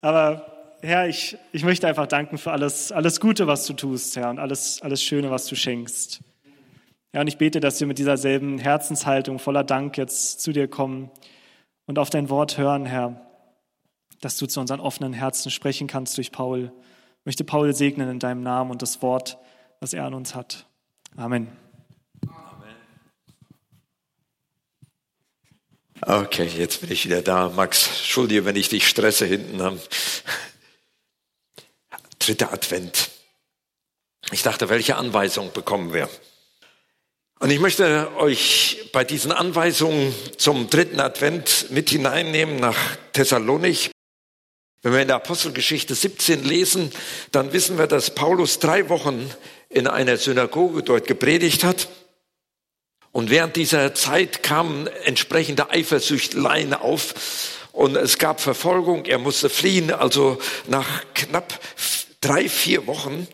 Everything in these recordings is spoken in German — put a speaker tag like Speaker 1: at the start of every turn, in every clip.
Speaker 1: Aber Herr, ich, ich möchte einfach danken für alles, alles Gute, was du tust, Herr, und alles, alles Schöne, was du schenkst. Ja, und ich bete, dass wir mit dieser selben Herzenshaltung voller Dank jetzt zu dir kommen und auf dein Wort hören, Herr, dass du zu unseren offenen Herzen sprechen kannst durch Paul. Ich möchte Paul segnen in deinem Namen und das Wort, was er an uns hat. Amen.
Speaker 2: Okay, jetzt bin ich wieder da. Max, entschuldige, wenn ich dich stresse hinten am dritter Advent. Ich dachte, welche Anweisung bekommen wir? Und ich möchte euch bei diesen Anweisungen zum dritten Advent mit hineinnehmen nach Thessalonik. Wenn wir in der Apostelgeschichte 17 lesen, dann wissen wir, dass Paulus drei Wochen in einer Synagoge dort gepredigt hat. Und während dieser Zeit kamen entsprechende Eifersüchteleien auf und es gab Verfolgung, er musste fliehen. Also nach knapp drei, vier Wochen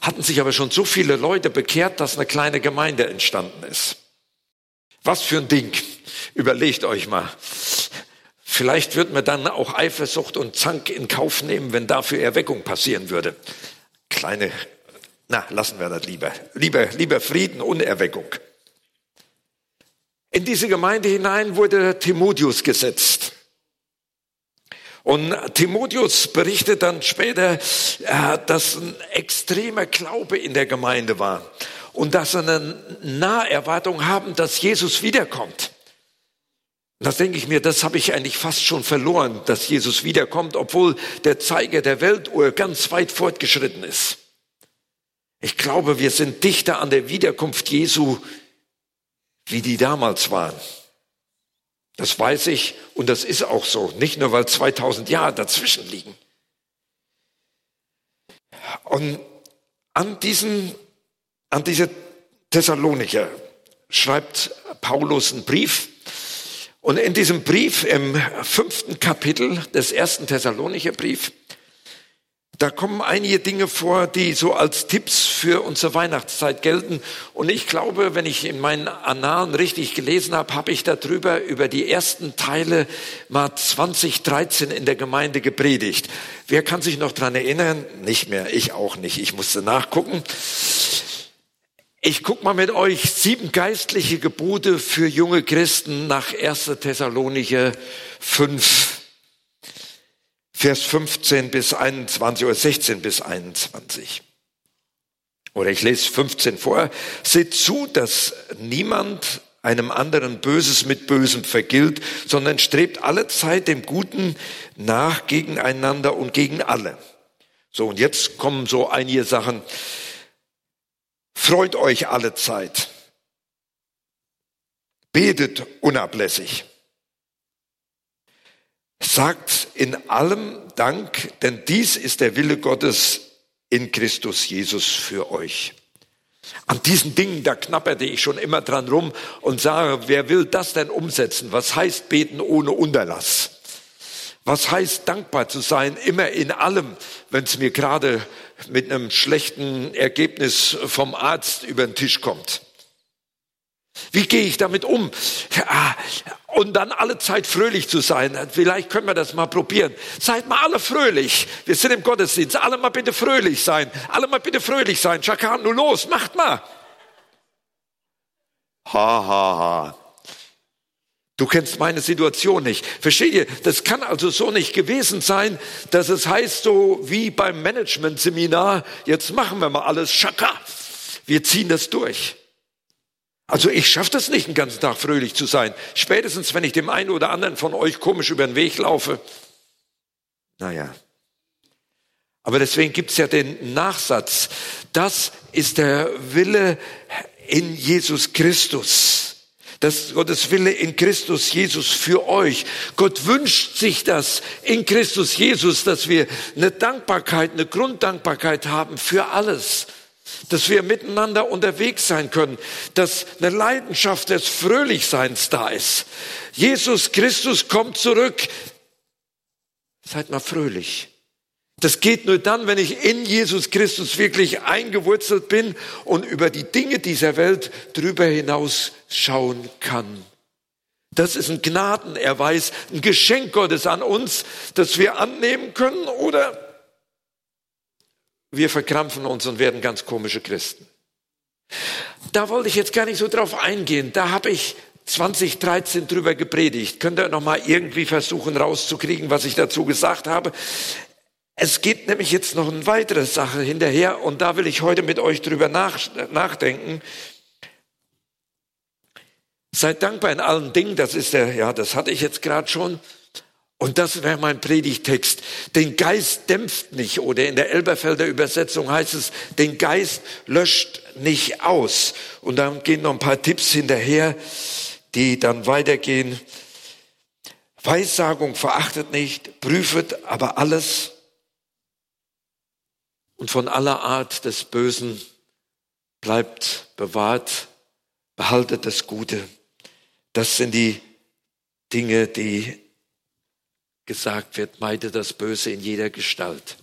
Speaker 2: hatten sich aber schon so viele Leute bekehrt, dass eine kleine Gemeinde entstanden ist. Was für ein Ding. Überlegt euch mal. Vielleicht wird man dann auch Eifersucht und Zank in Kauf nehmen, wenn dafür Erweckung passieren würde. Kleine na, lassen wir das lieber. Lieber, lieber Frieden und Erweckung. In diese Gemeinde hinein wurde Timotheus gesetzt. Und Timotheus berichtet dann später, äh, dass ein extremer Glaube in der Gemeinde war und dass sie eine Naherwartung haben, dass Jesus wiederkommt. Das denke ich mir, das habe ich eigentlich fast schon verloren, dass Jesus wiederkommt, obwohl der Zeiger der Weltuhr ganz weit fortgeschritten ist. Ich glaube, wir sind dichter an der Wiederkunft Jesu, wie die damals waren. Das weiß ich und das ist auch so. Nicht nur, weil 2000 Jahre dazwischen liegen. Und an diesen, an diese Thessalonicher schreibt Paulus einen Brief. Und in diesem Brief, im fünften Kapitel des ersten Thessalonicher Brief, da kommen einige Dinge vor, die so als Tipps für unsere Weihnachtszeit gelten. Und ich glaube, wenn ich in meinen Annalen richtig gelesen habe, habe ich darüber über die ersten Teile mal 2013 in der Gemeinde gepredigt. Wer kann sich noch dran erinnern? Nicht mehr, ich auch nicht. Ich musste nachgucken. Ich guck mal mit euch sieben geistliche Gebote für junge Christen nach 1. Thessalonicher 5. Vers 15 bis 21 oder 16 bis 21. Oder ich lese 15 vor. Seht zu, dass niemand einem anderen Böses mit Bösem vergilt, sondern strebt alle Zeit dem Guten nach gegeneinander und gegen alle. So, und jetzt kommen so einige Sachen. Freut euch alle Zeit. Betet unablässig. Sagt in allem Dank, denn dies ist der Wille Gottes in Christus Jesus für euch. An diesen Dingen, da knapperte ich schon immer dran rum und sage, wer will das denn umsetzen? Was heißt beten ohne Unterlass? Was heißt dankbar zu sein, immer in allem, wenn es mir gerade mit einem schlechten Ergebnis vom Arzt über den Tisch kommt? Wie gehe ich damit um? Und dann alle Zeit fröhlich zu sein. Vielleicht können wir das mal probieren. Seid mal alle fröhlich. Wir sind im Gottesdienst. Alle mal bitte fröhlich sein. Alle mal bitte fröhlich sein. Schakan, nur los. Macht mal. Ha, ha, ha. Du kennst meine Situation nicht. Versteht ihr? Das kann also so nicht gewesen sein, dass es heißt so wie beim Management-Seminar, jetzt machen wir mal alles Schaka. Wir ziehen das durch. Also ich schaffe das nicht, den ganzen Tag fröhlich zu sein. Spätestens, wenn ich dem einen oder anderen von euch komisch über den Weg laufe. Naja. Aber deswegen gibt's ja den Nachsatz. Das ist der Wille in Jesus Christus. Das ist Gottes Wille in Christus Jesus für euch. Gott wünscht sich das in Christus Jesus, dass wir eine Dankbarkeit, eine Grunddankbarkeit haben für alles dass wir miteinander unterwegs sein können, dass eine Leidenschaft des Fröhlichseins da ist. Jesus Christus kommt zurück. Seid mal fröhlich. Das geht nur dann, wenn ich in Jesus Christus wirklich eingewurzelt bin und über die Dinge dieser Welt drüber hinaus schauen kann. Das ist ein Gnadenerweis, ein Geschenk Gottes an uns, das wir annehmen können oder wir verkrampfen uns und werden ganz komische Christen. Da wollte ich jetzt gar nicht so drauf eingehen. Da habe ich 2013 drüber gepredigt. Könnt ihr noch mal irgendwie versuchen rauszukriegen, was ich dazu gesagt habe? Es geht nämlich jetzt noch eine weitere Sache hinterher und da will ich heute mit euch drüber nachdenken. Seid dankbar in allen Dingen, das ist der, ja, das hatte ich jetzt gerade schon. Und das wäre mein Predigtext. Den Geist dämpft nicht oder in der Elberfelder Übersetzung heißt es, den Geist löscht nicht aus. Und dann gehen noch ein paar Tipps hinterher, die dann weitergehen. Weissagung verachtet nicht, prüfet aber alles und von aller Art des Bösen bleibt bewahrt, behaltet das Gute. Das sind die Dinge, die gesagt wird, meide das Böse in jeder Gestalt.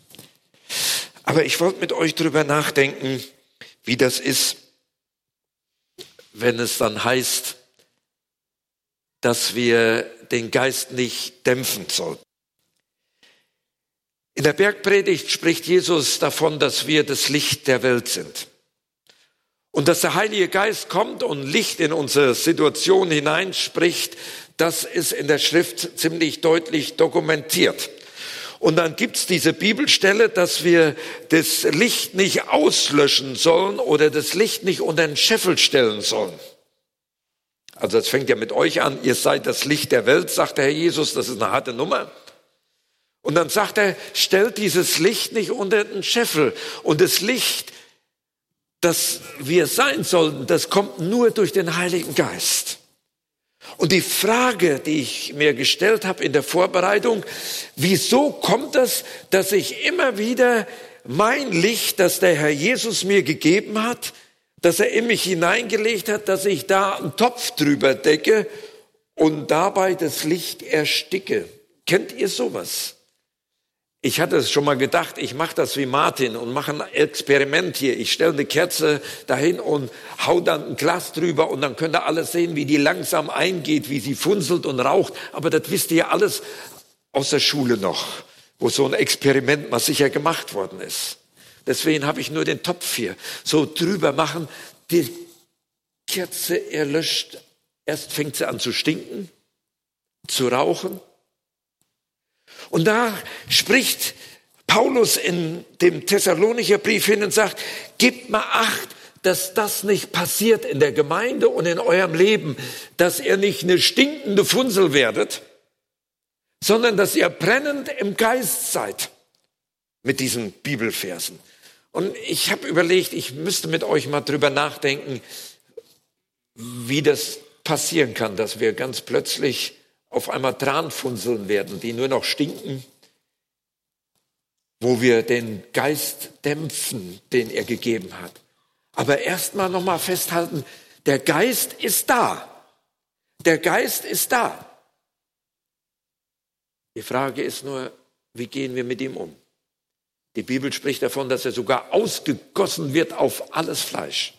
Speaker 2: Aber ich wollte mit euch darüber nachdenken, wie das ist, wenn es dann heißt, dass wir den Geist nicht dämpfen sollten. In der Bergpredigt spricht Jesus davon, dass wir das Licht der Welt sind. Und dass der Heilige Geist kommt und Licht in unsere Situation hineinspricht, das ist in der Schrift ziemlich deutlich dokumentiert. Und dann gibt's diese Bibelstelle, dass wir das Licht nicht auslöschen sollen oder das Licht nicht unter den Scheffel stellen sollen. Also das fängt ja mit euch an, ihr seid das Licht der Welt, sagt der Herr Jesus, das ist eine harte Nummer. Und dann sagt er, stellt dieses Licht nicht unter den Scheffel. Und das Licht das wir sein sollten, das kommt nur durch den Heiligen Geist. Und die Frage, die ich mir gestellt habe in der Vorbereitung, wieso kommt das, dass ich immer wieder mein Licht, das der Herr Jesus mir gegeben hat, dass er in mich hineingelegt hat, dass ich da einen Topf drüber decke und dabei das Licht ersticke. Kennt ihr sowas? Ich hatte es schon mal gedacht, ich mache das wie Martin und mache ein Experiment hier. Ich stelle eine Kerze dahin und hau dann ein Glas drüber und dann könnt ihr alles sehen, wie die langsam eingeht, wie sie funzelt und raucht. Aber das wisst ihr alles aus der Schule noch, wo so ein Experiment mal sicher gemacht worden ist. Deswegen habe ich nur den Topf hier. So drüber machen, die Kerze erlöscht. Erst fängt sie an zu stinken, zu rauchen und da spricht Paulus in dem Thessalonicher Brief hin und sagt, gebt mal acht, dass das nicht passiert in der Gemeinde und in eurem Leben, dass ihr nicht eine stinkende Funsel werdet, sondern dass ihr brennend im Geist seid mit diesen Bibelversen. Und ich habe überlegt, ich müsste mit euch mal drüber nachdenken, wie das passieren kann, dass wir ganz plötzlich auf einmal Tranfunseln werden, die nur noch stinken, wo wir den Geist dämpfen, den er gegeben hat. Aber erstmal nochmal festhalten, der Geist ist da. Der Geist ist da. Die Frage ist nur, wie gehen wir mit ihm um? Die Bibel spricht davon, dass er sogar ausgegossen wird auf alles Fleisch.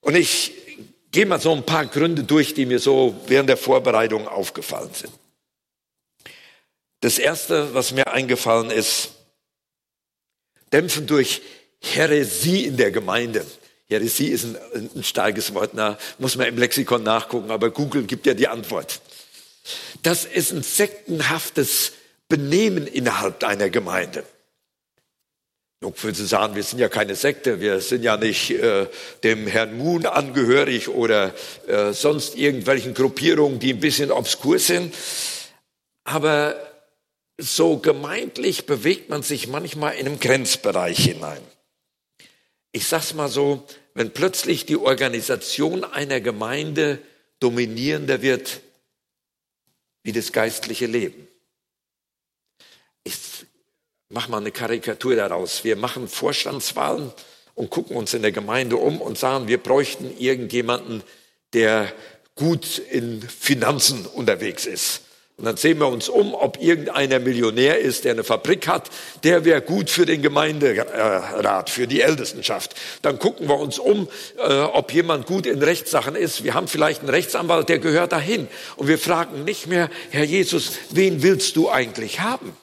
Speaker 2: Und ich gehe mal so ein paar Gründe durch, die mir so während der Vorbereitung aufgefallen sind. Das erste, was mir eingefallen ist, dämpfen durch Heresie in der Gemeinde. Heresie ist ein, ein starkes Wort, na, muss man im Lexikon nachgucken, aber Google gibt ja die Antwort. Das ist ein sektenhaftes Benehmen innerhalb einer Gemeinde. Nun würden Sie sagen, wir sind ja keine Sekte, wir sind ja nicht äh, dem Herrn Moon angehörig oder äh, sonst irgendwelchen Gruppierungen, die ein bisschen obskur sind. Aber so gemeintlich bewegt man sich manchmal in einem Grenzbereich hinein. Ich sag's mal so, wenn plötzlich die Organisation einer Gemeinde dominierender wird wie das geistliche Leben. Ich mach mal eine Karikatur daraus. Wir machen Vorstandswahlen und gucken uns in der Gemeinde um und sagen, wir bräuchten irgendjemanden, der gut in Finanzen unterwegs ist. Und dann sehen wir uns um, ob irgendeiner Millionär ist, der eine Fabrik hat, der wäre gut für den Gemeinderat, für die Ältestenschaft. Dann gucken wir uns um, äh, ob jemand gut in Rechtssachen ist. Wir haben vielleicht einen Rechtsanwalt, der gehört dahin. Und wir fragen nicht mehr, Herr Jesus, wen willst du eigentlich haben?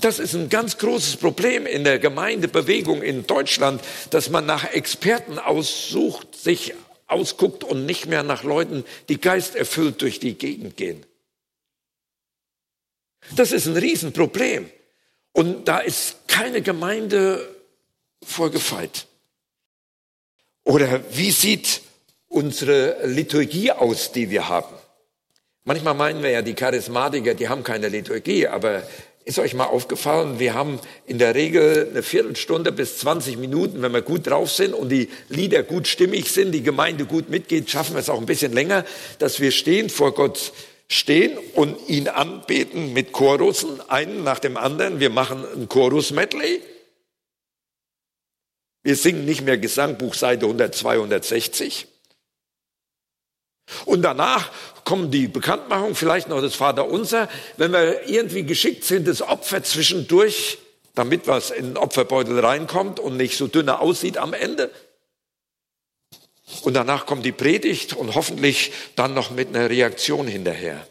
Speaker 2: Das ist ein ganz großes Problem in der Gemeindebewegung in Deutschland, dass man nach Experten aussucht, sich ausguckt und nicht mehr nach Leuten, die geisterfüllt durch die Gegend gehen. Das ist ein Riesenproblem. Und da ist keine Gemeinde vorgefeit. Oder wie sieht unsere Liturgie aus, die wir haben? Manchmal meinen wir ja, die Charismatiker, die haben keine Liturgie, aber ist euch mal aufgefallen, wir haben in der Regel eine Viertelstunde bis 20 Minuten, wenn wir gut drauf sind und die Lieder gut stimmig sind, die Gemeinde gut mitgeht, schaffen wir es auch ein bisschen länger, dass wir stehen vor Gott stehen und ihn anbeten mit Chorussen, einen nach dem anderen. Wir machen ein Chorus-Medley. Wir singen nicht mehr Gesangbuch Seite 102, 160. Und danach kommen die Bekanntmachung, vielleicht noch das Vaterunser. Wenn wir irgendwie geschickt sind, das Opfer zwischendurch, damit was in den Opferbeutel reinkommt und nicht so dünner aussieht am Ende. Und danach kommt die Predigt und hoffentlich dann noch mit einer Reaktion hinterher.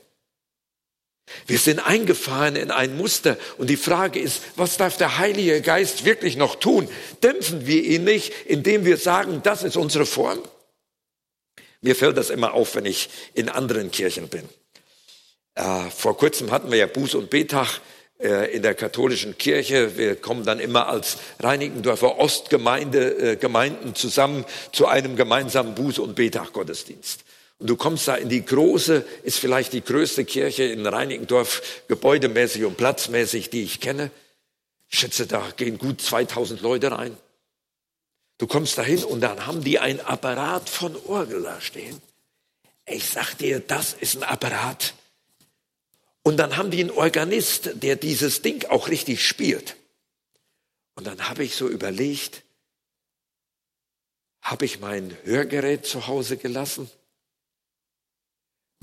Speaker 2: Wir sind eingefahren in ein Muster und die Frage ist, was darf der Heilige Geist wirklich noch tun? Dämpfen wir ihn nicht, indem wir sagen, das ist unsere Form? Mir fällt das immer auf, wenn ich in anderen Kirchen bin. Äh, vor kurzem hatten wir ja Buß- und Betag äh, in der katholischen Kirche. Wir kommen dann immer als Reinickendorfer Ostgemeinde, äh, Gemeinden zusammen zu einem gemeinsamen Buß- und Betag-Gottesdienst. Und du kommst da in die große, ist vielleicht die größte Kirche in Reinickendorf, gebäudemäßig und platzmäßig, die ich kenne. Ich schätze, da gehen gut 2000 Leute rein. Du kommst dahin und dann haben die ein Apparat von Orgel da stehen. Ich sag dir, das ist ein Apparat. Und dann haben die einen Organist, der dieses Ding auch richtig spielt. Und dann habe ich so überlegt, habe ich mein Hörgerät zu Hause gelassen?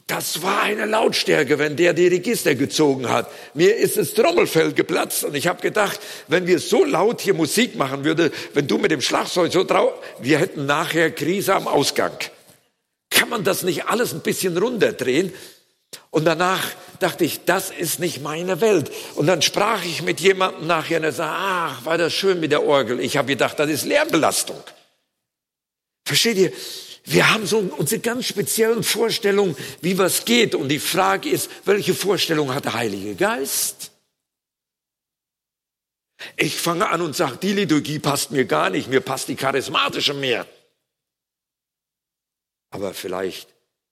Speaker 2: Das war eine Lautstärke, wenn der die Register gezogen hat. Mir ist das Trommelfell geplatzt und ich habe gedacht, wenn wir so laut hier Musik machen würden, wenn du mit dem Schlagzeug so drauf, wir hätten nachher Krise am Ausgang. Kann man das nicht alles ein bisschen runterdrehen? Und danach dachte ich, das ist nicht meine Welt. Und dann sprach ich mit jemandem nachher und er sagte, ach, war das schön mit der Orgel. Ich habe gedacht, das ist Lärmbelastung. Versteht ihr? Wir haben so unsere ganz speziellen Vorstellungen, wie was geht. Und die Frage ist, welche Vorstellung hat der Heilige Geist? Ich fange an und sage, die Liturgie passt mir gar nicht, mir passt die charismatische mehr. Aber vielleicht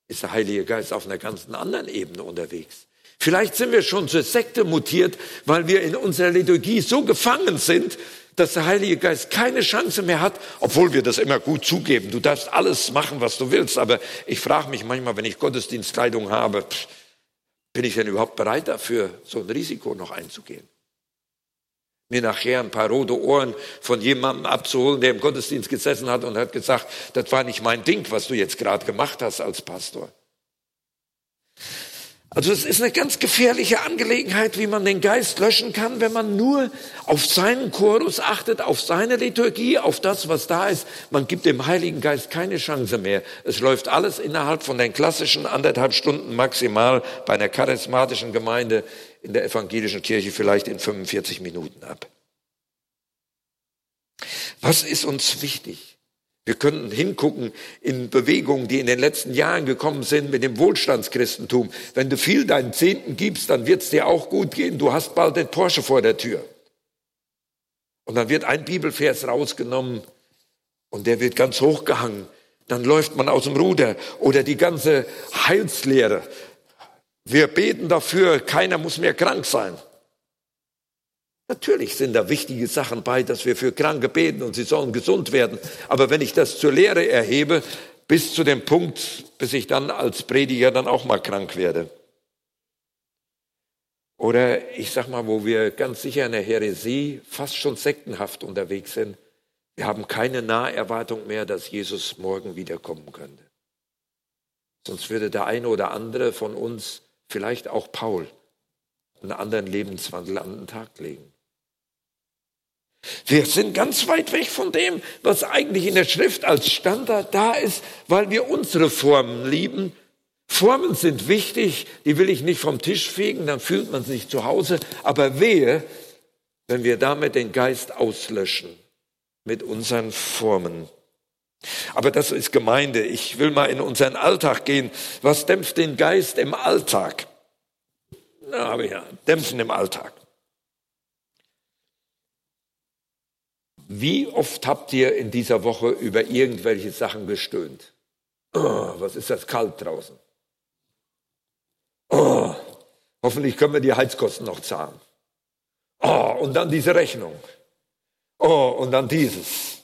Speaker 2: ist der Heilige Geist auf einer ganz anderen Ebene unterwegs. Vielleicht sind wir schon zur Sekte mutiert, weil wir in unserer Liturgie so gefangen sind, dass der Heilige Geist keine Chance mehr hat, obwohl wir das immer gut zugeben. Du darfst alles machen, was du willst. Aber ich frage mich manchmal, wenn ich Gottesdienstkleidung habe, bin ich denn überhaupt bereit dafür, so ein Risiko noch einzugehen? Mir nachher ein paar rote Ohren von jemandem abzuholen, der im Gottesdienst gesessen hat und hat gesagt, das war nicht mein Ding, was du jetzt gerade gemacht hast als Pastor. Also es ist eine ganz gefährliche Angelegenheit, wie man den Geist löschen kann, wenn man nur auf seinen Chorus achtet, auf seine Liturgie, auf das, was da ist. Man gibt dem Heiligen Geist keine Chance mehr. Es läuft alles innerhalb von den klassischen anderthalb Stunden maximal bei einer charismatischen Gemeinde in der evangelischen Kirche vielleicht in 45 Minuten ab. Was ist uns wichtig? Wir könnten hingucken in Bewegungen, die in den letzten Jahren gekommen sind mit dem Wohlstandschristentum. Wenn du viel deinen Zehnten gibst, dann wird es dir auch gut gehen. Du hast bald den Porsche vor der Tür. Und dann wird ein Bibelvers rausgenommen und der wird ganz hochgehangen. Dann läuft man aus dem Ruder. Oder die ganze Heilslehre. Wir beten dafür, keiner muss mehr krank sein. Natürlich sind da wichtige Sachen bei, dass wir für Kranke beten und sie sollen gesund werden. Aber wenn ich das zur Lehre erhebe, bis zu dem Punkt, bis ich dann als Prediger dann auch mal krank werde. Oder ich sag mal, wo wir ganz sicher in der Häresie fast schon sektenhaft unterwegs sind. Wir haben keine Naherwartung mehr, dass Jesus morgen wiederkommen könnte. Sonst würde der eine oder andere von uns, vielleicht auch Paul, einen anderen Lebenswandel an den Tag legen. Wir sind ganz weit weg von dem, was eigentlich in der Schrift als Standard da ist, weil wir unsere Formen lieben. Formen sind wichtig, die will ich nicht vom Tisch fegen, dann fühlt man sich zu Hause. Aber wehe, wenn wir damit den Geist auslöschen mit unseren Formen. Aber das ist Gemeinde. Ich will mal in unseren Alltag gehen. Was dämpft den Geist im Alltag? Na, aber ja, dämpfen im Alltag. Wie oft habt ihr in dieser Woche über irgendwelche Sachen gestöhnt? Oh, was ist das kalt draußen? Oh, hoffentlich können wir die Heizkosten noch zahlen. Oh, und dann diese Rechnung. Oh, und dann dieses.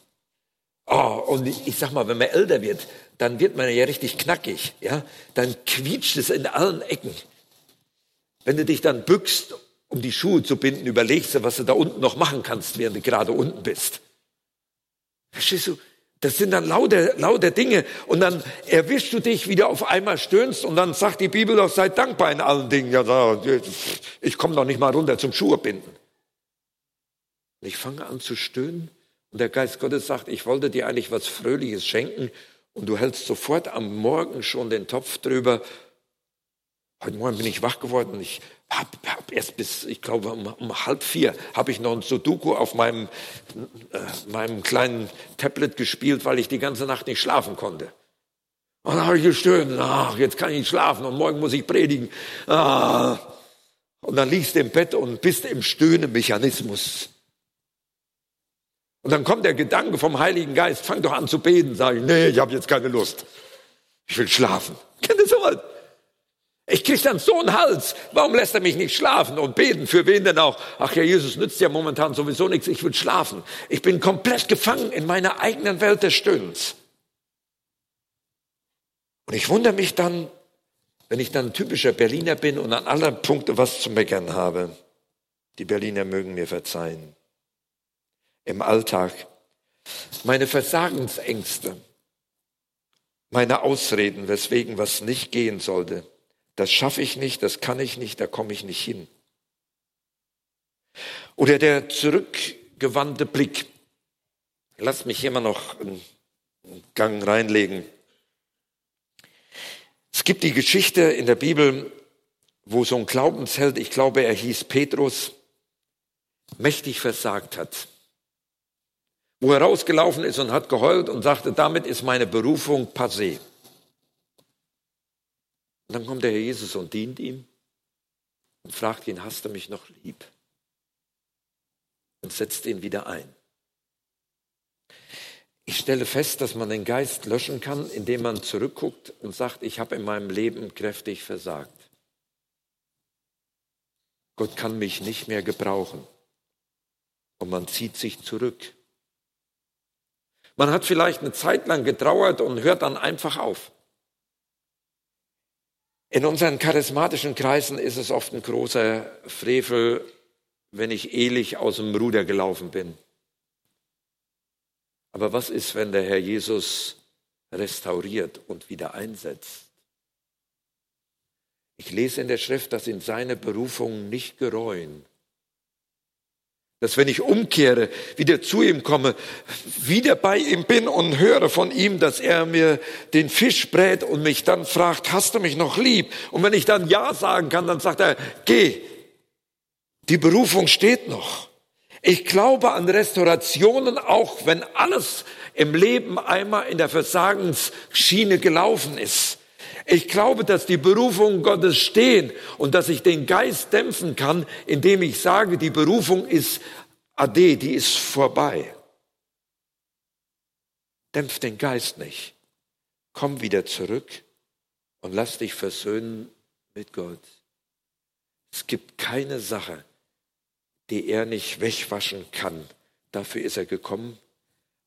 Speaker 2: Oh, und ich, sag mal, wenn man älter wird, dann wird man ja richtig knackig, ja? Dann quietscht es in allen Ecken. Wenn du dich dann bückst um die Schuhe zu binden, überlegst du, was du da unten noch machen kannst, während du gerade unten bist. Verstehst du? Das sind dann lauter, lauter Dinge. Und dann erwischst du dich, wie du auf einmal stöhnst. Und dann sagt die Bibel doch, sei dankbar in allen Dingen. Ja, ich komme doch nicht mal runter zum Schuhe binden. Und ich fange an zu stöhnen. Und der Geist Gottes sagt, ich wollte dir eigentlich was Fröhliches schenken. Und du hältst sofort am Morgen schon den Topf drüber. Heute Morgen bin ich wach geworden. und Ich hab, hab erst bis, ich glaube, um, um halb vier habe ich noch ein Sudoku auf meinem, äh, meinem kleinen Tablet gespielt, weil ich die ganze Nacht nicht schlafen konnte. Und dann habe ich gestöhnt, ach, jetzt kann ich nicht schlafen und morgen muss ich predigen. Ah. Und dann liegst du im Bett und bist im Stöhnemechanismus. Und dann kommt der Gedanke vom Heiligen Geist, fang doch an zu beten, sage ich, nee, ich habe jetzt keine Lust. Ich will schlafen. Ich krieg dann so einen Hals. Warum lässt er mich nicht schlafen und beten? Für wen denn auch? Ach ja, Jesus nützt ja momentan sowieso nichts. Ich will schlafen. Ich bin komplett gefangen in meiner eigenen Welt des Stöhnens. Und ich wundere mich dann, wenn ich dann ein typischer Berliner bin und an anderen Punkten was zu meckern habe. Die Berliner mögen mir verzeihen. Im Alltag. Meine Versagensängste. Meine Ausreden, weswegen was nicht gehen sollte das schaffe ich nicht, das kann ich nicht, da komme ich nicht hin. Oder der zurückgewandte Blick. Lass mich hier mal noch einen Gang reinlegen. Es gibt die Geschichte in der Bibel, wo so ein Glaubensheld, ich glaube, er hieß Petrus, mächtig versagt hat. Wo er rausgelaufen ist und hat geheult und sagte, damit ist meine Berufung passé. Und dann kommt der Herr Jesus und dient ihm und fragt ihn, hast du mich noch lieb? Und setzt ihn wieder ein. Ich stelle fest, dass man den Geist löschen kann, indem man zurückguckt und sagt, ich habe in meinem Leben kräftig versagt. Gott kann mich nicht mehr gebrauchen. Und man zieht sich zurück. Man hat vielleicht eine Zeit lang getrauert und hört dann einfach auf. In unseren charismatischen Kreisen ist es oft ein großer Frevel, wenn ich ehrlich aus dem Ruder gelaufen bin. Aber was ist, wenn der Herr Jesus restauriert und wieder einsetzt? Ich lese in der Schrift, dass ihn seine Berufungen nicht gereuen. Dass wenn ich umkehre, wieder zu ihm komme, wieder bei ihm bin und höre von ihm, dass er mir den Fisch brät und mich dann fragt, hast du mich noch lieb? Und wenn ich dann Ja sagen kann, dann sagt er, geh. Die Berufung steht noch. Ich glaube an Restaurationen, auch wenn alles im Leben einmal in der Versagensschiene gelaufen ist. Ich glaube, dass die Berufungen Gottes stehen und dass ich den Geist dämpfen kann, indem ich sage, die Berufung ist ade, die ist vorbei. Dämpf den Geist nicht. Komm wieder zurück und lass dich versöhnen mit Gott. Es gibt keine Sache, die er nicht wegwaschen kann. Dafür ist er gekommen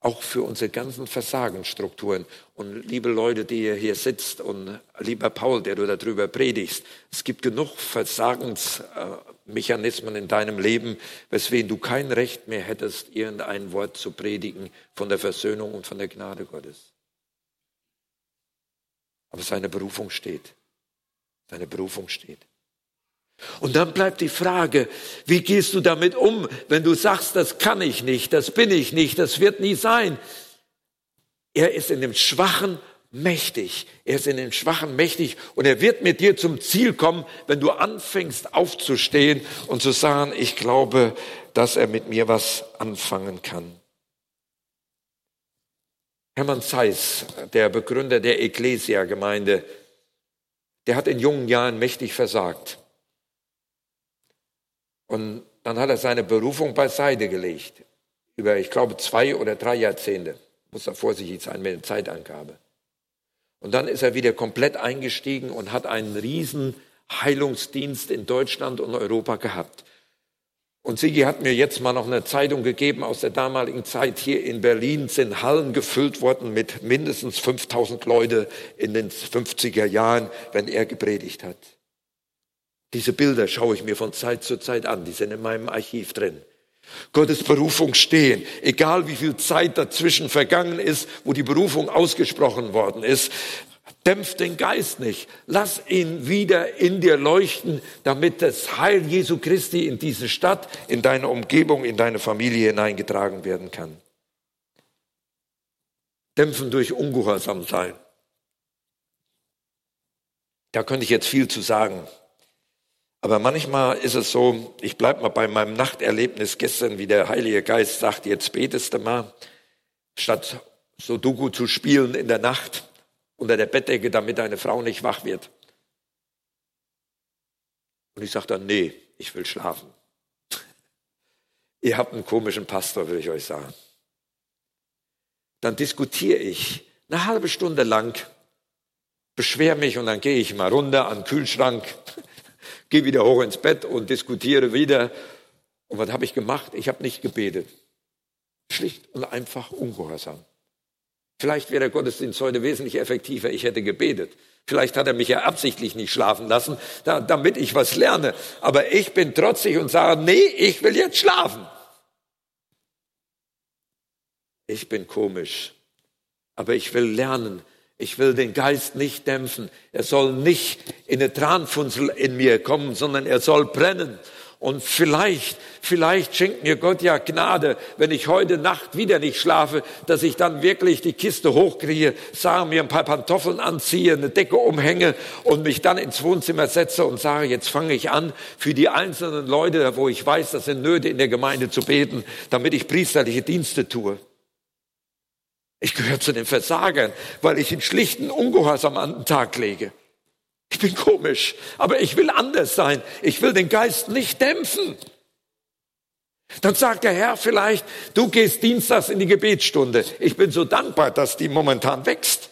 Speaker 2: auch für unsere ganzen Versagensstrukturen. Und liebe Leute, die ihr hier sitzt und lieber Paul, der du darüber predigst, es gibt genug Versagensmechanismen in deinem Leben, weswegen du kein Recht mehr hättest, irgendein Wort zu predigen von der Versöhnung und von der Gnade Gottes. Aber seine Berufung steht. Seine Berufung steht. Und dann bleibt die Frage, wie gehst du damit um, wenn du sagst, das kann ich nicht, das bin ich nicht, das wird nie sein. Er ist in dem Schwachen mächtig. Er ist in den Schwachen mächtig und er wird mit dir zum Ziel kommen, wenn du anfängst aufzustehen und zu sagen, ich glaube, dass er mit mir was anfangen kann. Hermann Zeiss, der Begründer der Ecclesia-Gemeinde, der hat in jungen Jahren mächtig versagt. Und dann hat er seine Berufung beiseite gelegt. Über, ich glaube, zwei oder drei Jahrzehnte. Muss da vorsichtig sein mit der Zeitangabe. Und dann ist er wieder komplett eingestiegen und hat einen riesen Heilungsdienst in Deutschland und Europa gehabt. Und Sigi hat mir jetzt mal noch eine Zeitung gegeben aus der damaligen Zeit. Hier in Berlin sind Hallen gefüllt worden mit mindestens 5000 Leute in den 50er Jahren, wenn er gepredigt hat. Diese Bilder schaue ich mir von Zeit zu Zeit an. Die sind in meinem Archiv drin. Gottes Berufung stehen, egal wie viel Zeit dazwischen vergangen ist, wo die Berufung ausgesprochen worden ist. Dämpf den Geist nicht. Lass ihn wieder in dir leuchten, damit das Heil Jesu Christi in diese Stadt, in deine Umgebung, in deine Familie hineingetragen werden kann. Dämpfen durch Ungehorsam sein. Da könnte ich jetzt viel zu sagen. Aber manchmal ist es so, ich bleibe mal bei meinem Nachterlebnis gestern, wie der Heilige Geist sagt, jetzt betest du mal, statt Sudoku zu spielen in der Nacht unter der Bettdecke, damit deine Frau nicht wach wird. Und ich sage dann, nee, ich will schlafen. Ihr habt einen komischen Pastor, will ich euch sagen. Dann diskutiere ich eine halbe Stunde lang, beschwer mich und dann gehe ich mal runter an den Kühlschrank, gehe wieder hoch ins Bett und diskutiere wieder. Und was habe ich gemacht? Ich habe nicht gebetet. Schlicht und einfach ungehorsam. Vielleicht wäre der Gottesdienst heute wesentlich effektiver. Ich hätte gebetet. Vielleicht hat er mich ja absichtlich nicht schlafen lassen, da, damit ich was lerne. Aber ich bin trotzig und sage, nee, ich will jetzt schlafen. Ich bin komisch. Aber ich will lernen, ich will den Geist nicht dämpfen. Er soll nicht in eine Tranfunzel in mir kommen, sondern er soll brennen. Und vielleicht, vielleicht schenkt mir Gott ja Gnade, wenn ich heute Nacht wieder nicht schlafe, dass ich dann wirklich die Kiste hochkriege, sage mir ein paar Pantoffeln anziehe, eine Decke umhänge und mich dann ins Wohnzimmer setze und sage, jetzt fange ich an, für die einzelnen Leute, wo ich weiß, das sind Nöte in der Gemeinde zu beten, damit ich priesterliche Dienste tue. Ich gehöre zu den Versagern, weil ich einen schlichten Ungehorsam an den Tag lege. Ich bin komisch, aber ich will anders sein. Ich will den Geist nicht dämpfen. Dann sagt der Herr vielleicht, du gehst dienstags in die Gebetsstunde. Ich bin so dankbar, dass die momentan wächst.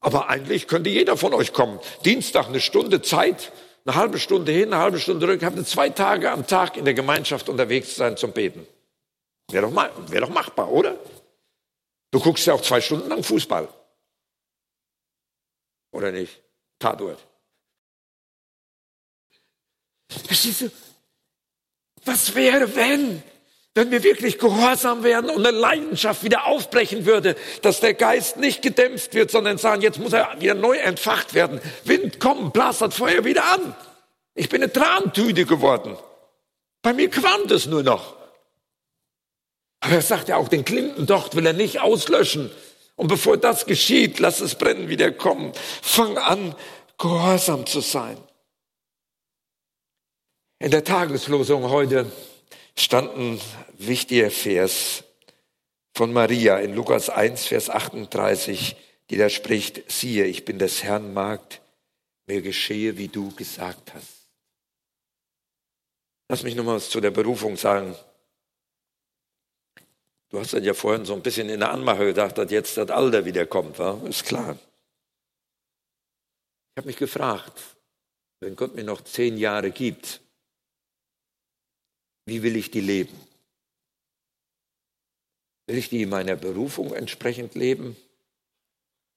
Speaker 2: Aber eigentlich könnte jeder von euch kommen. Dienstag eine Stunde Zeit, eine halbe Stunde hin, eine halbe Stunde zurück. Habt ihr zwei Tage am Tag in der Gemeinschaft unterwegs sein zum Beten. Wäre doch, wär doch machbar, oder? Du guckst ja auch zwei Stunden lang Fußball. Oder nicht? Tatort. Verstehst du? Was wäre, wenn? Wenn wir wirklich gehorsam werden und eine Leidenschaft wieder aufbrechen würde, dass der Geist nicht gedämpft wird, sondern sagen, jetzt muss er wieder neu entfacht werden. Wind, komm, blas das Feuer wieder an. Ich bin eine Trantüte geworden. Bei mir qualmt es nur noch. Aber er sagt ja auch, den Klintendocht will er nicht auslöschen. Und bevor das geschieht, lass es brennen wieder kommen. Fang an, gehorsam zu sein. In der Tageslosung heute stand ein wichtiger Vers von Maria in Lukas 1, Vers 38, die da spricht, siehe, ich bin des Herrn Magd, mir geschehe, wie du gesagt hast. Lass mich nochmals zu der Berufung sagen. Du hast dann ja vorhin so ein bisschen in der Anmache gedacht, dass jetzt das Alter wieder kommt, wa? ist klar. Ich habe mich gefragt, wenn Gott mir noch zehn Jahre gibt, wie will ich die leben? Will ich die in meiner Berufung entsprechend leben?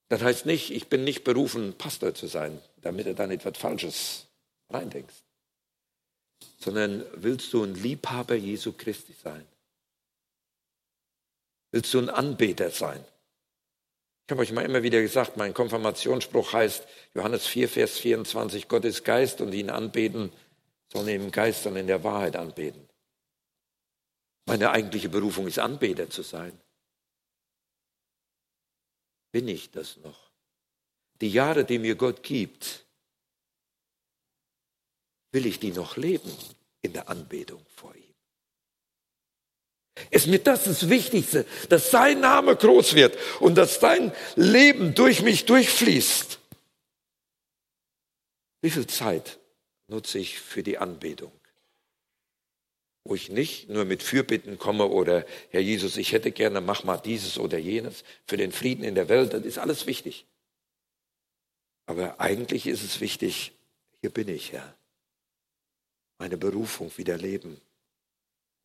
Speaker 2: Das heißt nicht, ich bin nicht berufen, Pastor zu sein, damit du da nicht was Falsches reindenkst. Sondern willst du ein Liebhaber Jesu Christi sein? Willst du ein Anbeter sein? Ich habe euch mal immer wieder gesagt, mein Konfirmationsspruch heißt Johannes 4, Vers 24, Gott ist Geist und ihn anbeten, sollen im Geist und in der Wahrheit anbeten. Meine eigentliche Berufung ist Anbeter zu sein. Bin ich das noch? Die Jahre, die mir Gott gibt, will ich die noch leben in der Anbetung vor ihm? Ist mir das das Wichtigste, dass sein Name groß wird und dass dein Leben durch mich durchfließt. Wie viel Zeit nutze ich für die Anbetung? Wo ich nicht nur mit Fürbitten komme oder Herr Jesus, ich hätte gerne, mach mal dieses oder jenes für den Frieden in der Welt, das ist alles wichtig. Aber eigentlich ist es wichtig, hier bin ich, Herr. Meine Berufung wieder leben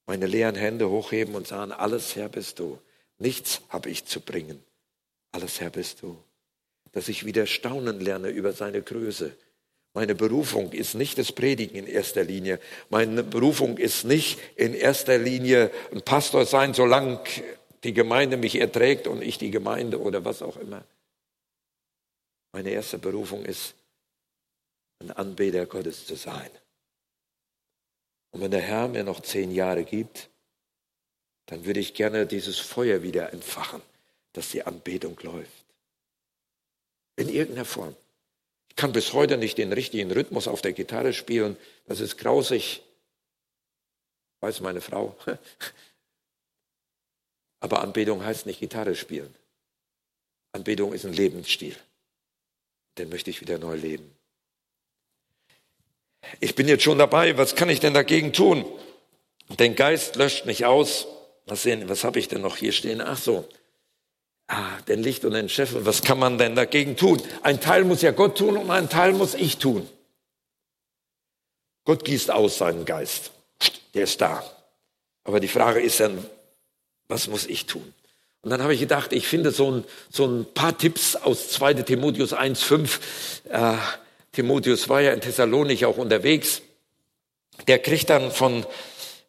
Speaker 2: meine leeren Hände hochheben und sagen, alles Herr bist du. Nichts habe ich zu bringen. Alles Herr bist du. Dass ich wieder staunen lerne über seine Größe. Meine Berufung ist nicht das Predigen in erster Linie. Meine Berufung ist nicht in erster Linie ein Pastor sein, solange die Gemeinde mich erträgt und ich die Gemeinde oder was auch immer. Meine erste Berufung ist, ein Anbeter Gottes zu sein. Und wenn der Herr mir noch zehn Jahre gibt, dann würde ich gerne dieses Feuer wieder entfachen, dass die Anbetung läuft. In irgendeiner Form. Ich kann bis heute nicht den richtigen Rhythmus auf der Gitarre spielen. Das ist grausig. Weiß meine Frau. Aber Anbetung heißt nicht Gitarre spielen. Anbetung ist ein Lebensstil. Den möchte ich wieder neu leben. Ich bin jetzt schon dabei, was kann ich denn dagegen tun? Den Geist löscht nicht aus. Was sehen, was habe ich denn noch hier stehen? Ach so. Ah, den Licht und den Chef. Was kann man denn dagegen tun? Ein Teil muss ja Gott tun und ein Teil muss ich tun. Gott gießt aus seinen Geist. Der ist da. Aber die Frage ist dann, was muss ich tun? Und dann habe ich gedacht, ich finde so ein, so ein paar Tipps aus 2 Timotheus 1,5. Äh, Timotheus war ja in Thessalonik auch unterwegs. Der kriegt dann von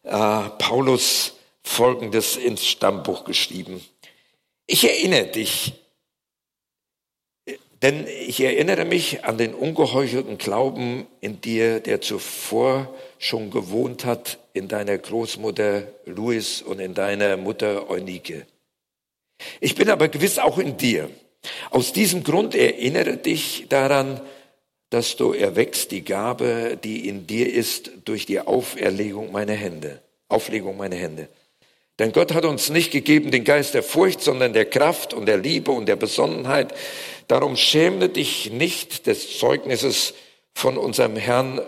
Speaker 2: äh, Paulus Folgendes ins Stammbuch geschrieben. Ich erinnere dich, denn ich erinnere mich an den ungeheuchelten Glauben in dir, der zuvor schon gewohnt hat in deiner Großmutter Louis und in deiner Mutter Eunike. Ich bin aber gewiss auch in dir. Aus diesem Grund erinnere dich daran, dass du erwächst die Gabe, die in dir ist, durch die Auferlegung meiner Hände, Auflegung meiner Hände. Denn Gott hat uns nicht gegeben den Geist der Furcht, sondern der Kraft und der Liebe und der Besonnenheit. Darum schäme dich nicht des Zeugnisses von unserem Herrn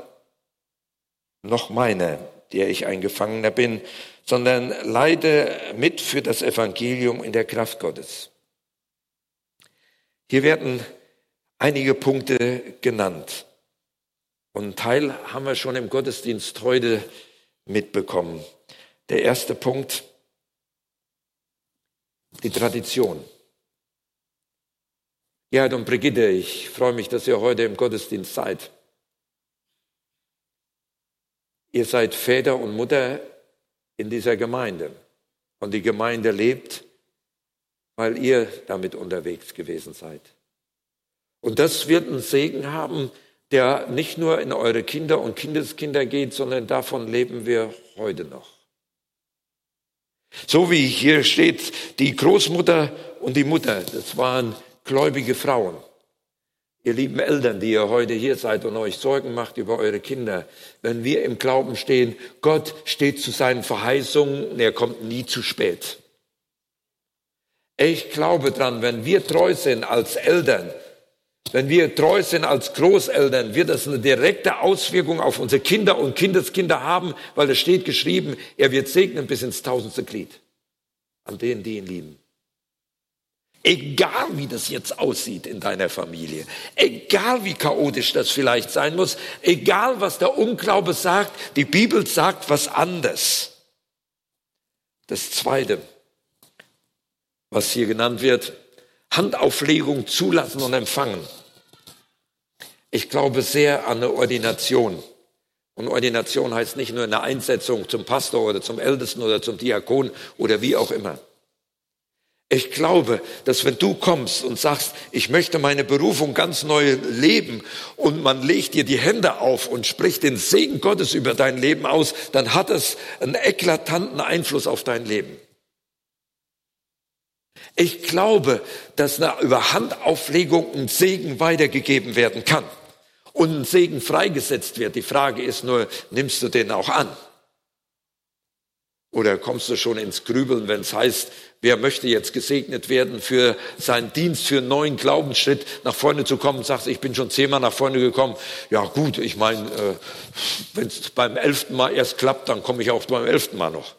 Speaker 2: noch meiner, der ich ein Gefangener bin, sondern leide mit für das Evangelium in der Kraft Gottes. Hier werden einige Punkte genannt. Und einen Teil haben wir schon im Gottesdienst heute mitbekommen. Der erste Punkt, die Tradition. Gerhard und Brigitte, ich freue mich, dass ihr heute im Gottesdienst seid. Ihr seid Väter und Mutter in dieser Gemeinde. Und die Gemeinde lebt, weil ihr damit unterwegs gewesen seid. Und das wird einen Segen haben, der nicht nur in eure Kinder und Kindeskinder geht, sondern davon leben wir heute noch. So wie hier steht, die Großmutter und die Mutter, das waren gläubige Frauen. Ihr lieben Eltern, die ihr heute hier seid und euch Sorgen macht über eure Kinder, wenn wir im Glauben stehen, Gott steht zu seinen Verheißungen, er kommt nie zu spät. Ich glaube dran, wenn wir treu sind als Eltern, wenn wir treu sind als Großeltern, wird das eine direkte Auswirkung auf unsere Kinder und Kindeskinder haben, weil es steht geschrieben, er wird segnen bis ins tausendste Glied an denen, die ihn lieben. Egal wie das jetzt aussieht in deiner Familie, egal wie chaotisch das vielleicht sein muss, egal was der Unglaube sagt, die Bibel sagt was anderes. Das Zweite, was hier genannt wird, Handauflegung zulassen und empfangen. Ich glaube sehr an eine Ordination. Und Ordination heißt nicht nur eine Einsetzung zum Pastor oder zum Ältesten oder zum Diakon oder wie auch immer. Ich glaube, dass wenn du kommst und sagst, ich möchte meine Berufung ganz neu leben und man legt dir die Hände auf und spricht den Segen Gottes über dein Leben aus, dann hat es einen eklatanten Einfluss auf dein Leben. Ich glaube, dass über Handauflegung ein Segen weitergegeben werden kann und ein Segen freigesetzt wird. Die Frage ist nur, nimmst du den auch an? Oder kommst du schon ins Grübeln, wenn es heißt, wer möchte jetzt gesegnet werden für seinen Dienst, für einen neuen Glaubensschritt nach vorne zu kommen, sagst, ich bin schon zehnmal nach vorne gekommen. Ja gut, ich meine, äh, wenn es beim elften Mal erst klappt, dann komme ich auch beim elften Mal noch.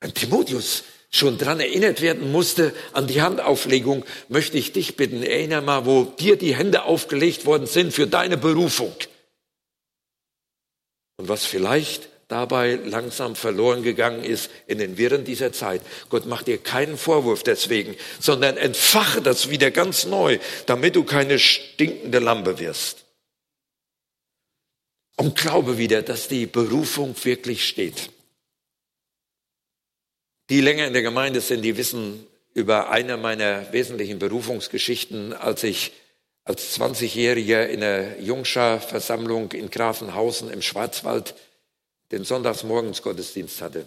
Speaker 2: Wenn Timotheus schon dran erinnert werden musste an die Handauflegung, möchte ich dich bitten, erinnere mal, wo dir die Hände aufgelegt worden sind für deine Berufung. Und was vielleicht dabei langsam verloren gegangen ist in den Wirren dieser Zeit. Gott macht dir keinen Vorwurf deswegen, sondern entfache das wieder ganz neu, damit du keine stinkende Lampe wirst. Und glaube wieder, dass die Berufung wirklich steht. Die länger in der Gemeinde sind, die wissen über eine meiner wesentlichen Berufungsgeschichten, als ich als 20-Jähriger in der Jungschar-Versammlung in Grafenhausen im Schwarzwald den Sonntagsmorgens Gottesdienst hatte.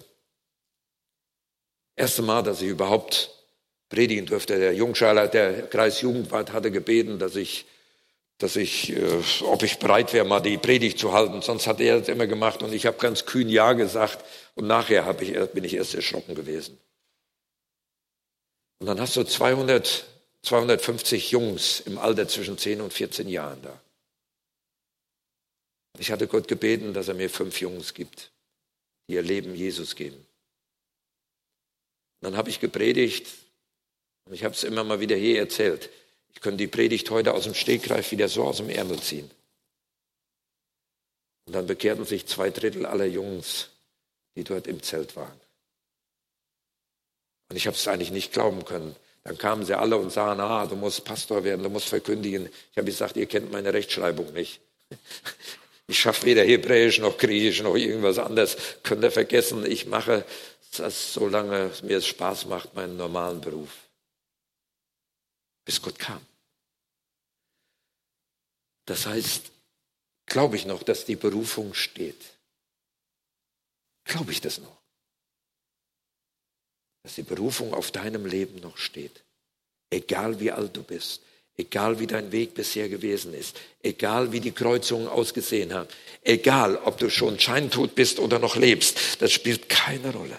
Speaker 2: Erste Mal, dass ich überhaupt predigen durfte. Der Jungschaler, der Kreisjugendwart hatte gebeten, dass ich, dass ich, äh, ob ich bereit wäre, mal die Predigt zu halten. Sonst hat er das immer gemacht und ich habe ganz kühn Ja gesagt und nachher hab ich, bin ich erst erschrocken gewesen. Und dann hast du 200, 250 Jungs im Alter zwischen 10 und 14 Jahren da. Ich hatte Gott gebeten, dass er mir fünf Jungs gibt, die ihr Leben Jesus geben. dann habe ich gepredigt und ich habe es immer mal wieder hier erzählt. Ich könnte die Predigt heute aus dem Stegreif wieder so aus dem Ärmel ziehen. Und dann bekehrten sich zwei Drittel aller Jungs, die dort im Zelt waren. Und ich habe es eigentlich nicht glauben können. Dann kamen sie alle und sahen, ah, du musst Pastor werden, du musst verkündigen. Ich habe gesagt, ihr kennt meine Rechtschreibung nicht. Ich schaffe weder Hebräisch noch Griechisch noch irgendwas anderes. Könnt ihr vergessen, ich mache das, solange mir es Spaß macht, meinen normalen Beruf. Bis Gott kam. Das heißt, glaube ich noch, dass die Berufung steht? Glaube ich das noch? Dass die Berufung auf deinem Leben noch steht? Egal wie alt du bist, Egal wie dein Weg bisher gewesen ist, egal wie die Kreuzungen ausgesehen haben, egal ob du schon scheintot bist oder noch lebst, das spielt keine Rolle.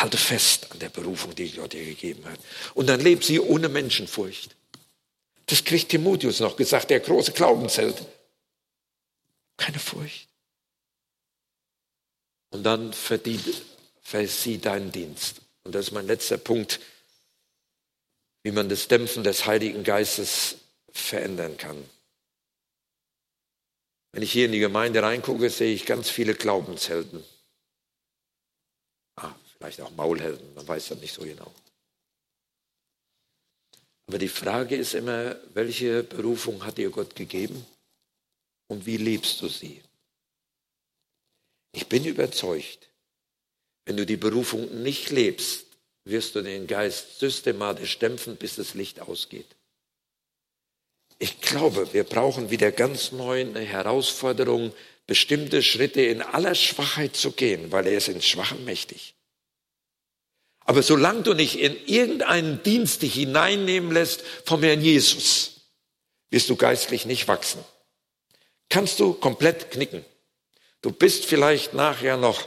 Speaker 2: Halte fest an der Berufung, die Gott dir gegeben hat. Und dann leb sie ohne Menschenfurcht. Das kriegt Timotheus noch gesagt, der große Glaubensheld. Keine Furcht. Und dann verdient, versieh deinen Dienst. Und das ist mein letzter Punkt wie man das Dämpfen des Heiligen Geistes verändern kann. Wenn ich hier in die Gemeinde reingucke, sehe ich ganz viele Glaubenshelden. Vielleicht auch Maulhelden, man weiß das nicht so genau. Aber die Frage ist immer, welche Berufung hat dir Gott gegeben und wie lebst du sie? Ich bin überzeugt, wenn du die Berufung nicht lebst, wirst du den Geist systematisch dämpfen, bis das Licht ausgeht. Ich glaube, wir brauchen wieder ganz neu eine Herausforderung, bestimmte Schritte in aller Schwachheit zu gehen, weil er ist in Schwachen mächtig. Aber solange du nicht in irgendeinen Dienst dich hineinnehmen lässt vom Herrn Jesus, wirst du geistlich nicht wachsen. Kannst du komplett knicken. Du bist vielleicht nachher noch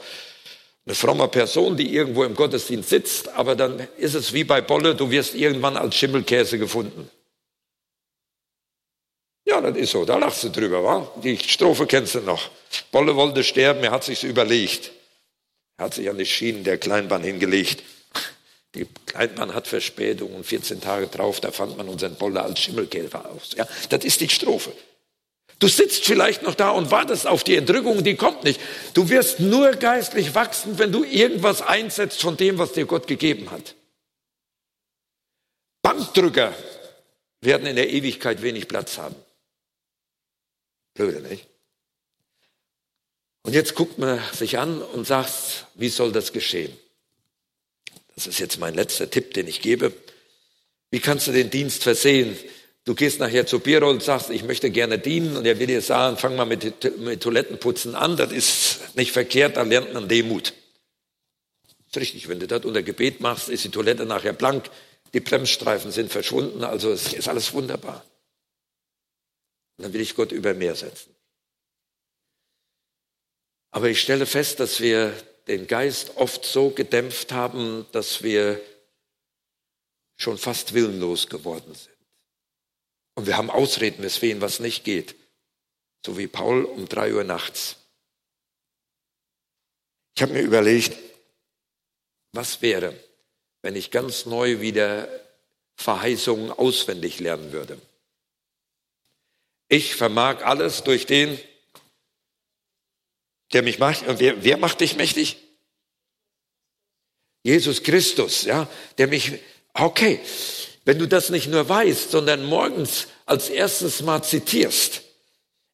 Speaker 2: eine fromme Person, die irgendwo im Gottesdienst sitzt, aber dann ist es wie bei Bolle, du wirst irgendwann als Schimmelkäse gefunden. Ja, das ist so, da lachst du drüber, wa? Die Strophe kennst du noch. Bolle wollte sterben, er hat sich's überlegt. Er hat sich an die Schienen der Kleinbahn hingelegt. Die Kleinbahn hat Verspätung und 14 Tage drauf, da fand man unseren Bolle als Schimmelkäfer aus. Ja, das ist die Strophe. Du sitzt vielleicht noch da und wartest auf die Entrückung, die kommt nicht. Du wirst nur geistlich wachsen, wenn du irgendwas einsetzt von dem, was dir Gott gegeben hat. Bankdrücker werden in der Ewigkeit wenig Platz haben. Blöde, nicht? Und jetzt guckt man sich an und sagt, wie soll das geschehen? Das ist jetzt mein letzter Tipp, den ich gebe, wie kannst du den Dienst versehen? Du gehst nachher zu Biro und sagst, ich möchte gerne dienen und er will dir sagen, fang mal mit, mit Toilettenputzen an, das ist nicht verkehrt, da lernt man Demut. Das ist richtig, wenn du das unter Gebet machst, ist die Toilette nachher blank, die Bremsstreifen sind verschwunden, also es ist alles wunderbar. Und dann will ich Gott über mehr setzen. Aber ich stelle fest, dass wir den Geist oft so gedämpft haben, dass wir schon fast willenlos geworden sind. Und wir haben Ausreden, weswegen was nicht geht. So wie Paul um drei Uhr nachts. Ich habe mir überlegt, was wäre, wenn ich ganz neu wieder Verheißungen auswendig lernen würde. Ich vermag alles durch den, der mich macht. Und wer, wer macht dich mächtig? Jesus Christus, ja, der mich, okay, wenn du das nicht nur weißt, sondern morgens als erstes mal zitierst.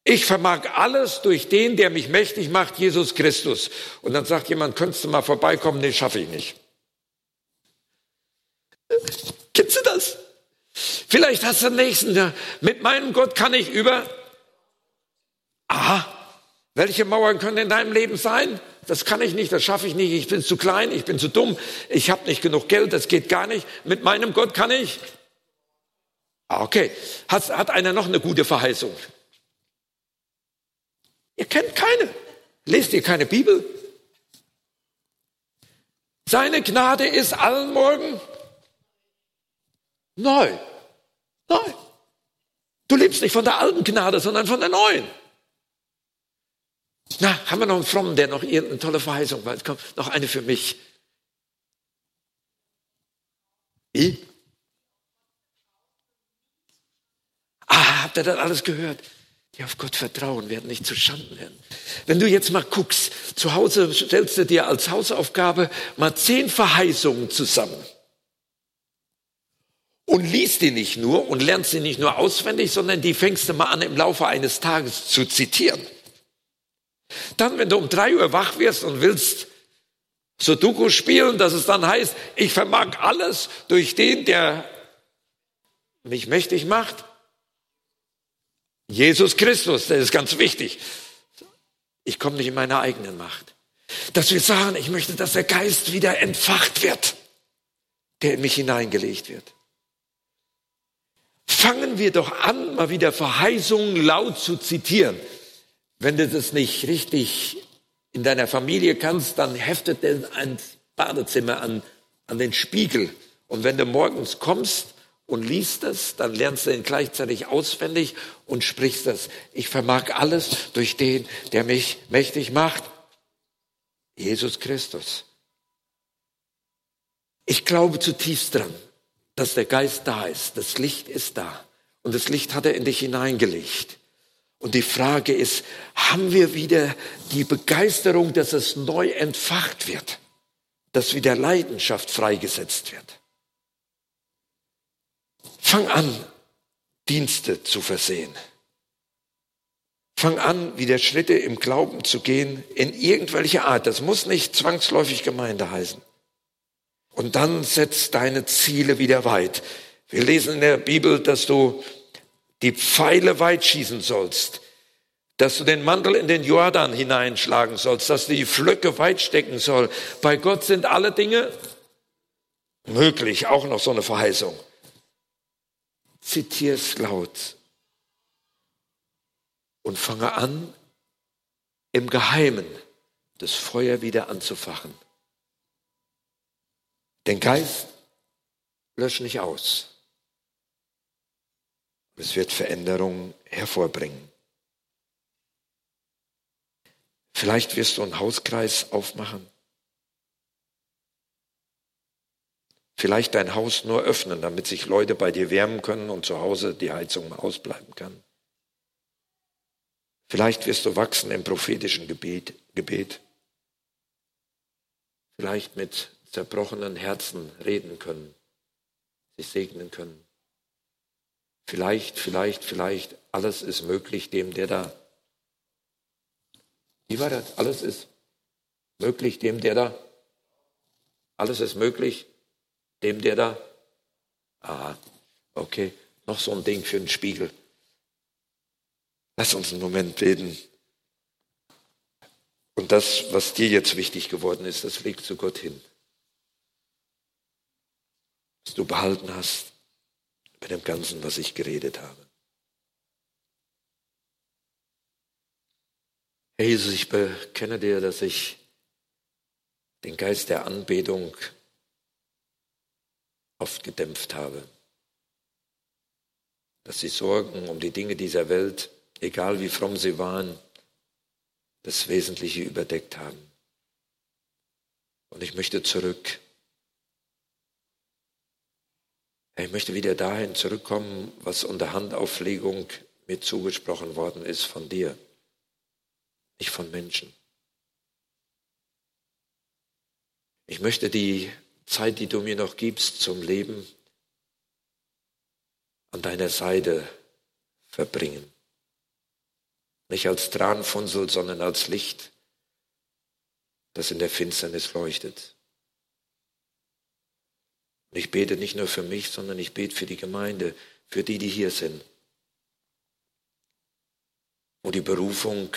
Speaker 2: Ich vermag alles durch den, der mich mächtig macht, Jesus Christus. Und dann sagt jemand, könntest du mal vorbeikommen? Nee, schaffe ich nicht. Kennst du das? Vielleicht hast du den nächsten, mit meinem Gott kann ich über, aha, welche Mauern können in deinem Leben sein? Das kann ich nicht, das schaffe ich nicht, ich bin zu klein, ich bin zu dumm, ich habe nicht genug Geld, das geht gar nicht. Mit meinem Gott kann ich. Ah, okay, hat, hat einer noch eine gute Verheißung? Ihr kennt keine. Lest ihr keine Bibel? Seine Gnade ist allen Morgen neu. Neu. Du lebst nicht von der alten Gnade, sondern von der neuen. Na, haben wir noch einen Frommen, der noch irgendeine tolle Verheißung weiß? Komm, noch eine für mich. Wie? Ah, habt ihr das alles gehört? Die auf Gott vertrauen, werden nicht zu Schanden werden. Wenn du jetzt mal guckst, zu Hause stellst du dir als Hausaufgabe mal zehn Verheißungen zusammen. Und liest die nicht nur und lernst sie nicht nur auswendig, sondern die fängst du mal an im Laufe eines Tages zu zitieren. Dann, wenn du um drei Uhr wach wirst und willst Sudoku spielen, dass es dann heißt, ich vermag alles durch den, der mich mächtig macht. Jesus Christus, das ist ganz wichtig. Ich komme nicht in meine eigene Macht. Dass wir sagen, ich möchte, dass der Geist wieder entfacht wird, der in mich hineingelegt wird. Fangen wir doch an, mal wieder Verheißungen laut zu zitieren. Wenn du das nicht richtig in deiner Familie kannst, dann heftet denn ein Badezimmer an, an den Spiegel. Und wenn du morgens kommst und liest das, dann lernst du ihn gleichzeitig auswendig und sprichst das. Ich vermag alles durch den, der mich mächtig macht. Jesus Christus. Ich glaube zutiefst dran, dass der Geist da ist. Das Licht ist da. Und das Licht hat er in dich hineingelegt. Und die Frage ist, haben wir wieder die Begeisterung, dass es neu entfacht wird, dass wieder Leidenschaft freigesetzt wird? Fang an, Dienste zu versehen. Fang an, wieder Schritte im Glauben zu gehen, in irgendwelcher Art. Das muss nicht zwangsläufig Gemeinde heißen. Und dann setz deine Ziele wieder weit. Wir lesen in der Bibel, dass du die Pfeile weit schießen sollst, dass du den Mantel in den Jordan hineinschlagen sollst, dass du die Flöcke weit stecken soll. Bei Gott sind alle Dinge möglich, auch noch so eine Verheißung. Zitier's laut und fange an, im Geheimen das Feuer wieder anzufachen. Den Geist lösch nicht aus. Es wird Veränderung hervorbringen. Vielleicht wirst du einen Hauskreis aufmachen. Vielleicht dein Haus nur öffnen, damit sich Leute bei dir wärmen können und zu Hause die Heizung ausbleiben kann. Vielleicht wirst du wachsen im prophetischen Gebet, Gebet. Vielleicht mit zerbrochenen Herzen reden können, sich segnen können. Vielleicht, vielleicht, vielleicht, alles ist möglich dem, der da. Wie war das? Alles ist möglich dem, der da. Alles ist möglich Dem, der da? Aha, okay, noch so ein Ding für den Spiegel. Lass uns einen Moment beten. Und das, was dir jetzt wichtig geworden ist, das legt zu Gott hin. Was du behalten hast bei dem Ganzen, was ich geredet habe. Herr Jesus, ich bekenne dir, dass ich den Geist der Anbetung oft gedämpft habe. Dass die Sorgen um die Dinge dieser Welt, egal wie fromm sie waren, das Wesentliche überdeckt haben. Und ich möchte zurück. Ich möchte wieder dahin zurückkommen, was unter Handauflegung mir zugesprochen worden ist von dir, nicht von Menschen. Ich möchte die Zeit, die du mir noch gibst zum Leben, an deiner Seite verbringen. Nicht als Tranfunsel, sondern als Licht, das in der Finsternis leuchtet. Und ich bete nicht nur für mich, sondern ich bete für die Gemeinde, für die, die hier sind, wo die Berufung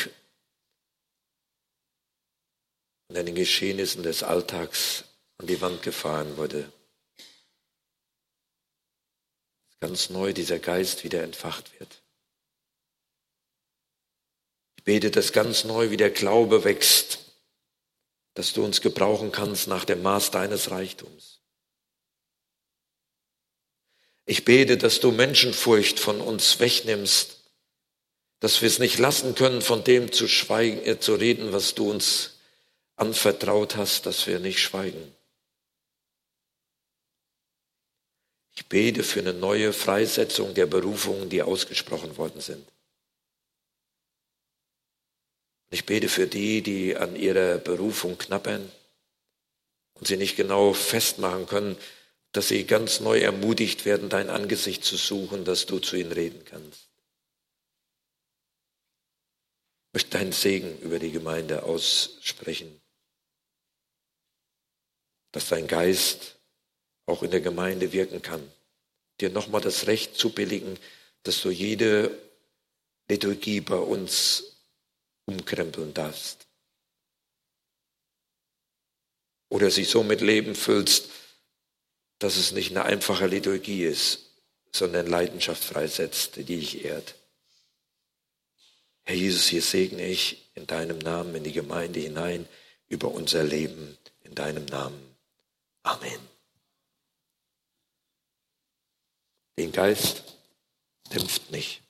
Speaker 2: an den Geschehnissen des Alltags an die Wand gefahren wurde. Ganz neu dieser Geist wieder entfacht wird. Ich bete, dass ganz neu wieder Glaube wächst, dass du uns gebrauchen kannst nach dem Maß deines Reichtums. Ich bete, dass du Menschenfurcht von uns wegnimmst, dass wir es nicht lassen können, von dem zu schweigen, äh, zu reden, was du uns anvertraut hast, dass wir nicht schweigen. Ich bete für eine neue Freisetzung der Berufungen, die ausgesprochen worden sind. Ich bete für die, die an ihrer Berufung knappern und sie nicht genau festmachen können, dass sie ganz neu ermutigt werden, dein Angesicht zu suchen, dass du zu ihnen reden kannst. Ich möchte deinen Segen über die Gemeinde aussprechen, dass dein Geist auch in der Gemeinde wirken kann. Dir nochmal das Recht zu billigen, dass du jede Liturgie bei uns umkrempeln darfst. Oder sie so mit Leben füllst, dass es nicht eine einfache Liturgie ist, sondern Leidenschaft freisetzt, die dich ehrt. Herr Jesus, hier segne ich in deinem Namen in die Gemeinde hinein über unser Leben in deinem Namen. Amen. Den Geist dämpft nicht.